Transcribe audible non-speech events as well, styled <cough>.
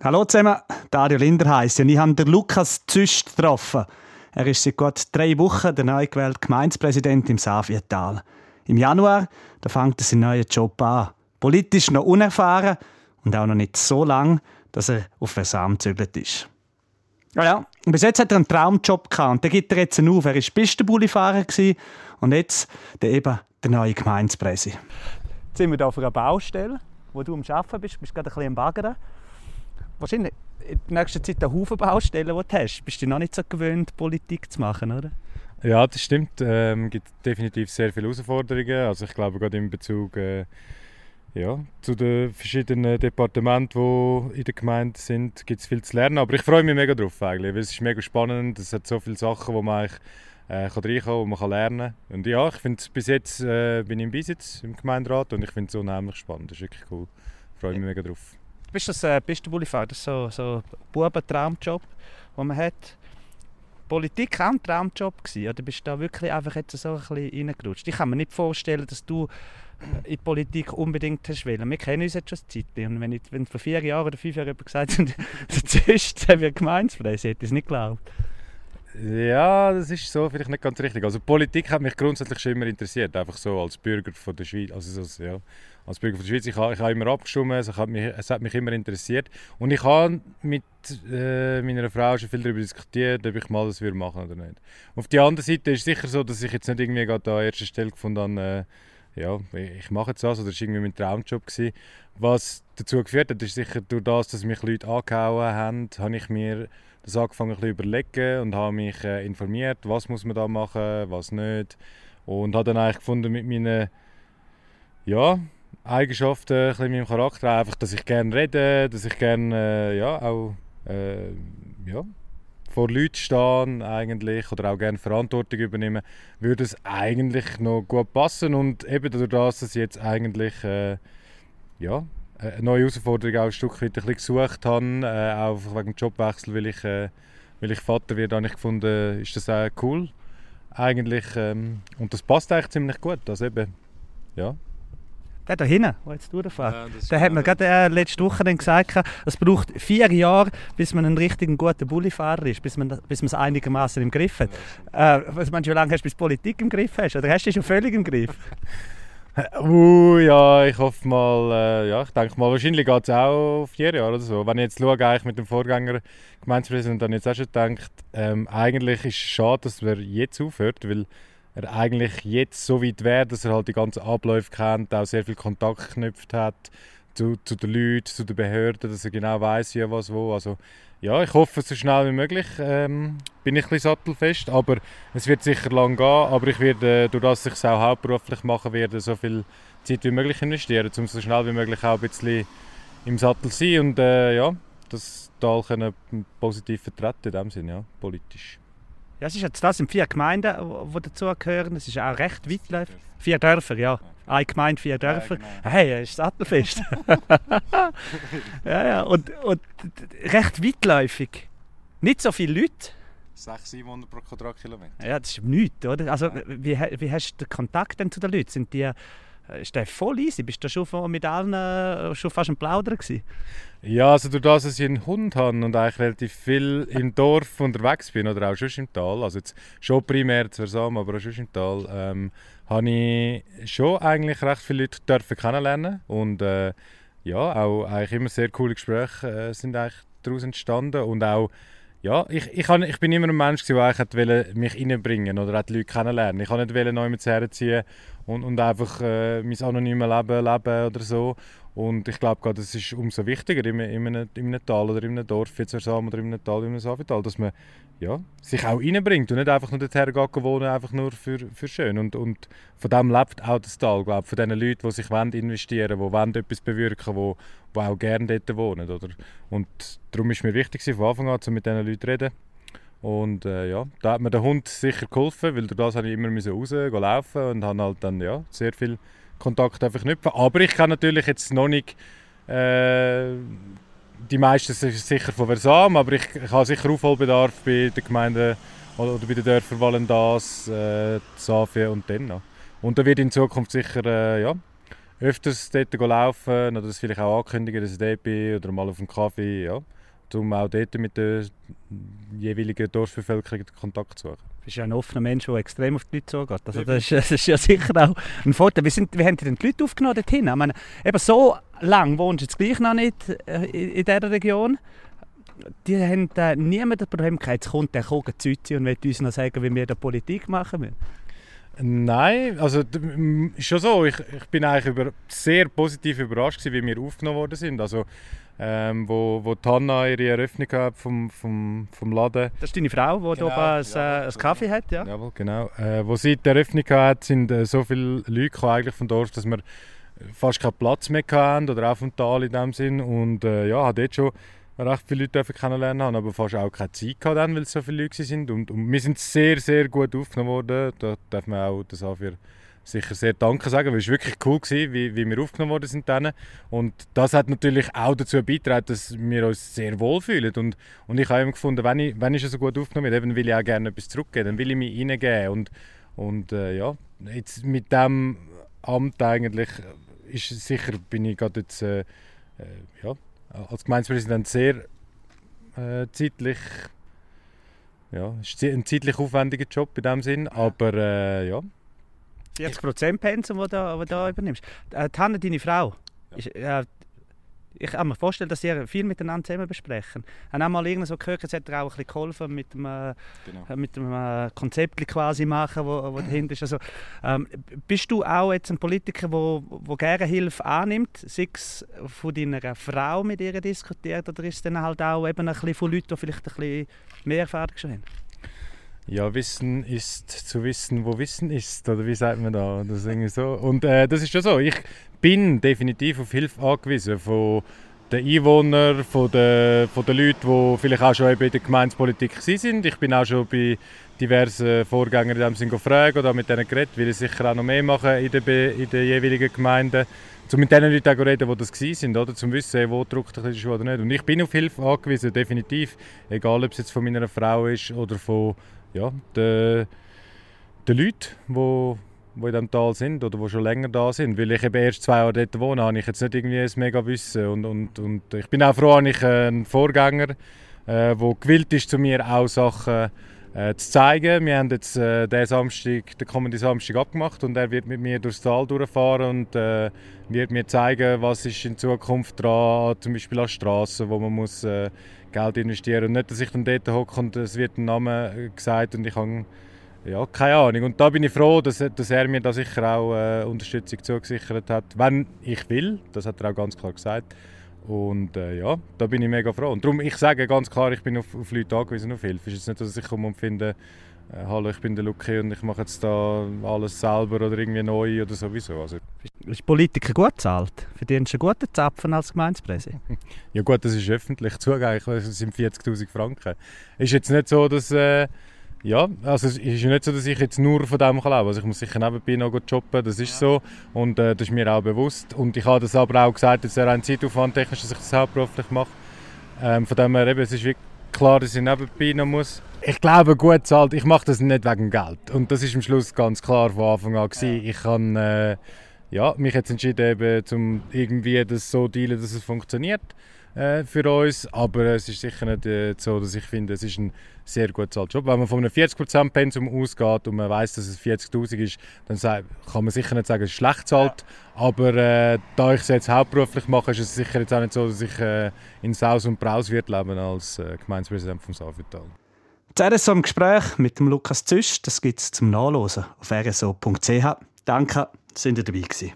Hallo zusammen, Dario Linder heisst und ich habe den Lukas Züst getroffen. Er ist seit gut drei Wochen der neu gewählte Gemeindepräsident im Savietal. Im Januar da fängt er seinen neuen Job an. Politisch noch unerfahren und auch noch nicht so lang, dass er auf Versam gezügelt ist. Ja, ja. Bis jetzt hat er einen Traumjob gehabt und den gibt er jetzt auf. Er war Pistenbullifahrer und jetzt der eben der neue Gemeindepräsident. Jetzt sind wir hier auf einer Baustelle, wo du am Arbeiten bist. Du bist gerade ein bisschen am Baggern wahrscheinlich in der nächsten Zeit einen Haufen Baustellen, die du hast. Bist du noch nicht so gewöhnt, Politik zu machen, oder? Ja, das stimmt. Es ähm, gibt definitiv sehr viele Herausforderungen. Also ich glaube, gerade in Bezug äh, ja, zu den verschiedenen Departementen, die in der Gemeinde sind, gibt es viel zu lernen. Aber ich freue mich mega drauf eigentlich, weil es ist mega spannend. Es hat so viele Sachen, wo man eigentlich äh, kann reinkommen und man kann lernen. Und ja, ich finde bis jetzt äh, bin ich im Beisitz im Gemeinderat und ich finde es unheimlich spannend. Das ist wirklich cool. Ich freue mich mega drauf. Bist du das äh, Pistenbullifahrer? Das ist so, so Bubentraumjob, den man hat. Politik auch ein Traumjob gewesen? Oder bist du da wirklich einfach jetzt so ein bisschen reingerutscht? Ich kann mir nicht vorstellen, dass du äh, in die Politik unbedingt hast wollen. Wir kennen uns jetzt schon eine Zeit. Und wenn, ich, wenn vor vier Jahren oder fünf Jahren jemand gesagt hat, <laughs> zuerst haben wir Gemeinspreis, hätte ich es nicht geglaubt. Ja, das ist so vielleicht nicht ganz richtig. Also Politik hat mich grundsätzlich schon immer interessiert, einfach so als Bürger von der Schweiz. Also, so, ja als Bürger von der Schweiz. Ich habe, ich habe immer abgestimmt, es hat, mich, es hat mich immer interessiert. Und ich habe mit äh, meiner Frau schon viel darüber diskutiert, ob ich mal das würde machen oder nicht. Auf der anderen Seite ist es sicher so, dass ich jetzt nicht irgendwie gerade an erster Stelle gefunden habe, äh, ja, ich mache jetzt das, oder das war irgendwie mein Traumjob. Gewesen. Was dazu geführt hat, ist sicher durch das, dass mich Leute angehauen haben, habe ich mir das angefangen zu überlegen und habe mich äh, informiert, was muss man da machen, was nicht. Und habe dann eigentlich gefunden mit meinen ja, Eigenschaften ein meinem Charakter. Einfach, dass ich gerne rede, dass ich gerne äh, ja, auch äh, ja, vor Leuten stehen eigentlich oder auch gerne Verantwortung übernehmen, würde es eigentlich noch gut passen. Und eben dadurch, dass ich jetzt eigentlich äh, ja, eine neue Herausforderung auch ein Stück weit ein bisschen gesucht habe, äh, auch wegen dem Jobwechsel, weil ich, äh, weil ich Vater werde, habe ich gefunden, ist das auch cool eigentlich. Ähm, und das passt eigentlich ziemlich gut. Also eben, ja, der da hinten, der jetzt durchfährt, ja, der hat mir gerade äh, letzte Woche dann gesagt, es braucht vier Jahre, bis man ein richtig guter Bullifahrer ist, bis man bis es einigermaßen im Griff hat. Äh, was meinst du, wie lange hast du bis Politik im Griff hast? Oder hast du schon völlig im Griff? <laughs> <laughs> Uh, ja, ich hoffe mal, äh, ja, ich denke mal, wahrscheinlich geht es auch vier Jahre oder so. Wenn ich jetzt schaue, eigentlich mit dem Vorgänger Gemeindepräsident, dann jetzt auch schon gedacht, ähm, eigentlich ist es schade, dass er jetzt aufhört, weil er eigentlich jetzt so weit wäre, dass er halt die ganzen Abläufe kennt, auch sehr viel Kontakt geknüpft hat zu, zu den Leuten, zu den Behörden, dass er genau weiß, wie was wo. Also ja, ich hoffe so schnell wie möglich. Ähm, bin ich ein bisschen sattelfest, aber es wird sicher lang gehen. Aber ich werde, äh, durch das ich es auch hauptberuflich machen werde, so viel Zeit wie möglich investieren, um so schnell wie möglich auch ein bisschen im Sattel zu sein und äh, ja, das Tal können positiv vertreten in dem Sinne, ja, politisch. Ja, es ist jetzt das sind vier Gemeinden, die dazugehören. Es ist auch recht weitläufig. Vier Dörfer, ja. Eine Gemeinde, vier Dörfer. Ja, genau. Hey, er ist sattelfest. <laughs> ja, ja. Und, und recht weitläufig. Nicht so viele Leute. 600, 700 pro Quadratkilometer. Ja, das ist nichts, oder? Also, wie, wie hast du den Kontakt denn zu den Leuten? Sind die ist der voll easy? Bist du schon mit allen äh, schon fast ein Plaudern gewesen? Ja, also durch das, dass ich einen Hund habe und eigentlich relativ viel im Dorf unterwegs bin oder auch schon im Tal, also jetzt schon primär zu Versam, aber auch schon im Tal, ähm, habe ich schon eigentlich recht viele Leute dürfen kennenlernen und äh, ja, auch eigentlich immer sehr coole Gespräche äh, sind eigentlich daraus entstanden und auch ja, ich, ich, kann, ich bin immer ein Mensch, der mich reinbringen oder die Leute kennenlernen. Ich kann nicht jemanden herziehen und, und einfach äh, mein anonymes Leben leben oder so. Und ich glaube, das ist umso wichtiger in, in, einem, in einem Tal oder in einem Dorf, jetzt oder in einem Tal, in einem Savital, dass man ja, sich auch reinbringt und nicht einfach nur dorthin geht wohnen, einfach nur für, für schön. Und, und von dem lebt auch das Tal, glaube von den Leuten, die sich investieren wollen, die etwas bewirken wollen, die, auch gerne dort wohnen. Oder? Und darum ist mir wichtig, von Anfang an zu mit diesen Leuten zu reden. Und äh, ja, da hat mir der Hund sicher geholfen, weil durch das habe ich immer raus laufen und habe halt dann ja, sehr viel Kontakt knüpfen. Aber ich kann natürlich jetzt noch nicht äh, die meisten sind sicher von Versam, aber ich, ich habe sicher Aufholbedarf bei den Gemeinden oder, bei den Dörfern Wallendas, äh, Safie und Denna. Und da wird in Zukunft sicher äh, ja, öfters dort laufen oder das vielleicht auch ankündigen, dass ich dort bin oder mal auf einen Kaffee, ja. Um auch dort mit der jeweiligen Dorfbevölkerung Kontakt zu suchen. Du bist ja ein offener Mensch, der extrem auf die Leute zugeht. Also das, ist, das ist ja sicher auch ein Vorteil. Wie, sind, wie haben die denn die Leute aufgenommen dorthin? Ich meine, eben so lange wohnst du jetzt gleich noch nicht äh, in, dieser Region. Die haben äh, niemand das Problem gehabt, jetzt kommt der Kogen Züzi und will uns noch sagen, wie wir da Politik machen müssen. Nein, also schon so. Ich, ich bin eigentlich über, sehr positiv überrascht gewesen, wie wir aufgenommen worden sind. Also ähm, wo, wo Tanna ihre Eröffnung hat vom, vom, vom Laden. Das ist deine Frau, die genau, oben ja, ein, Kaffee hat, ja? Jawohl, genau. Äh, wo sie die Eröffnung hat, sind äh, so viele Leute eigentlich vom Dorf, dass wir fast keinen Platz mehr hatten oder auch vom Tal in dem Sinn. Und äh, ja, hat dort schon recht viele Leute kennenlernen haben, aber fast auch keine Zeit gehabt, weil es so viele Leute sind. Und, und wir sind sehr, sehr gut aufgenommen worden. Da darf man auch das für sicher sehr Danke sagen, weil es wirklich cool war, wie, wie wir aufgenommen worden sind. Dann. Und das hat natürlich auch dazu beigetragen, dass wir uns sehr wohl fühlen. Und, und ich habe immer gefunden, wenn ich, wenn ich so gut aufgenommen werde, dann will ich auch gerne etwas zurückgeben, dann will ich mich reingeben. Und, und äh, ja, jetzt mit dem Amt eigentlich ist sicher, bin ich gerade jetzt äh, äh ja, als Gemeindepräsident sehr äh, zeitlich ja, ist ein zeitlich aufwendiger Job in dem Sinn, aber äh, ja. 40% Pensum, das du da übernimmst. Äh, Hanne, deine Frau, ja. ist, äh, ich kann mir vorstellen, dass sie viel miteinander zusammen besprechen. Ich habe einmal irgendwo so gehört, es hat ihr auch ein bisschen geholfen mit dem, äh, genau. mit dem äh, Konzept quasi machen, wo, wo dahinter ist. Also, ähm, bist du auch jetzt ein Politiker, wo, wo gerne Hilfe annimmt, sei es von deiner Frau mit ihr diskutiert oder ist es dann halt auch eben ein bisschen von Leuten, die vielleicht ein bisschen mehr Erfahrung schon haben? Ja, Wissen ist zu wissen, wo Wissen ist, oder wie sagt man da? Das ist so. Und äh, das ist schon so. Ich bin definitiv auf Hilfe angewiesen von den Einwohnern, von den, von den Leuten, die vielleicht auch schon in der Gemeindepolitik sind. Ich bin auch schon bei diversen Vorgängern in dem Sinne gefragt oder mit denen geredet, weil ich sicher auch noch mehr machen in den, in den jeweiligen Gemeinden. Um mit den Leuten zu reden, die das waren, oder? zum wissen, wo drückt die Schuhe oder nicht. Und ich bin auf Hilfe angewiesen, definitiv. Egal, ob es jetzt von meiner Frau ist oder von ja, den, den Leuten, die die in diesem Tal sind oder die schon länger da sind. Weil ich eben erst zwei Jahre dort wohne, habe ich jetzt nicht irgendwie ein mega Wissen. Und, und, und ich bin auch froh, dass ich einen Vorgänger, der äh, gewillt ist, zu mir auch Sachen äh, zu zeigen. Wir haben jetzt äh, den, Samstag, den kommenden Samstag abgemacht und er wird mit mir durchs Tal durchfahren und äh, wird mir zeigen, was ist in Zukunft dran, zum Beispiel an Straßen, wo man muss äh, Geld investieren. Und nicht, dass ich dann dort hocke und es wird ein Name äh, gesagt und ich habe ja, keine Ahnung. Und da bin ich froh, dass, dass er mir da sicher auch äh, Unterstützung zugesichert hat, wenn ich will. Das hat er auch ganz klar gesagt. Und äh, ja, da bin ich mega froh. Und darum, ich sage ganz klar, ich bin auf, auf Leute angewiesen, auf Hilfe. Es ist jetzt nicht, dass ich komme und finde, äh, hallo, ich bin der Luki und ich mache jetzt da alles selber oder irgendwie neu oder sowieso. Also, ist Politiker gut bezahlt? Verdienst du einen guten Zapfen als Gemeindepräsident? <laughs> ja gut, das ist öffentlich zugänglich, es sind 40'000 Franken. Ist jetzt nicht so, dass... Äh, ja, also es ist nicht so, dass ich jetzt nur von dem leben kann. Also ich muss sicher nebenbei noch jobben, das ist so. Und äh, das ist mir auch bewusst. Und ich habe das aber auch gesagt, dass er einen Zeitaufwand technisch, dass ich das hauptberuflich mache. Ähm, von dem her eben, es ist wirklich klar, dass ich nebenbei noch muss. Ich glaube, gut zahlt, ich mache das nicht wegen Geld. Und das ist am Schluss ganz klar von Anfang an gewesen. Ja. Ich habe äh, ja, mich jetzt entschieden, eben, um irgendwie das so zu dealen, dass es funktioniert äh, für uns. Aber es ist sicher nicht äh, so, dass ich finde, es ist ein sehr gut bezahlter Job. Wenn man von einem 40% Pensum ausgeht und man weiß, dass es 40'000 ist, dann kann man sicher nicht sagen, es ist schlecht bezahlt. Ja. Aber äh, da ich es jetzt hauptberuflich mache, ist es sicher jetzt auch nicht so, dass ich äh, in Saus und Braus wird leben als äh, Gemeindepräsident vom Safetal. Das RSO im Gespräch mit dem Lukas Züsch, das gibt es zum Nachlesen auf rso.ch. Danke, sind ihr dabei gewesen.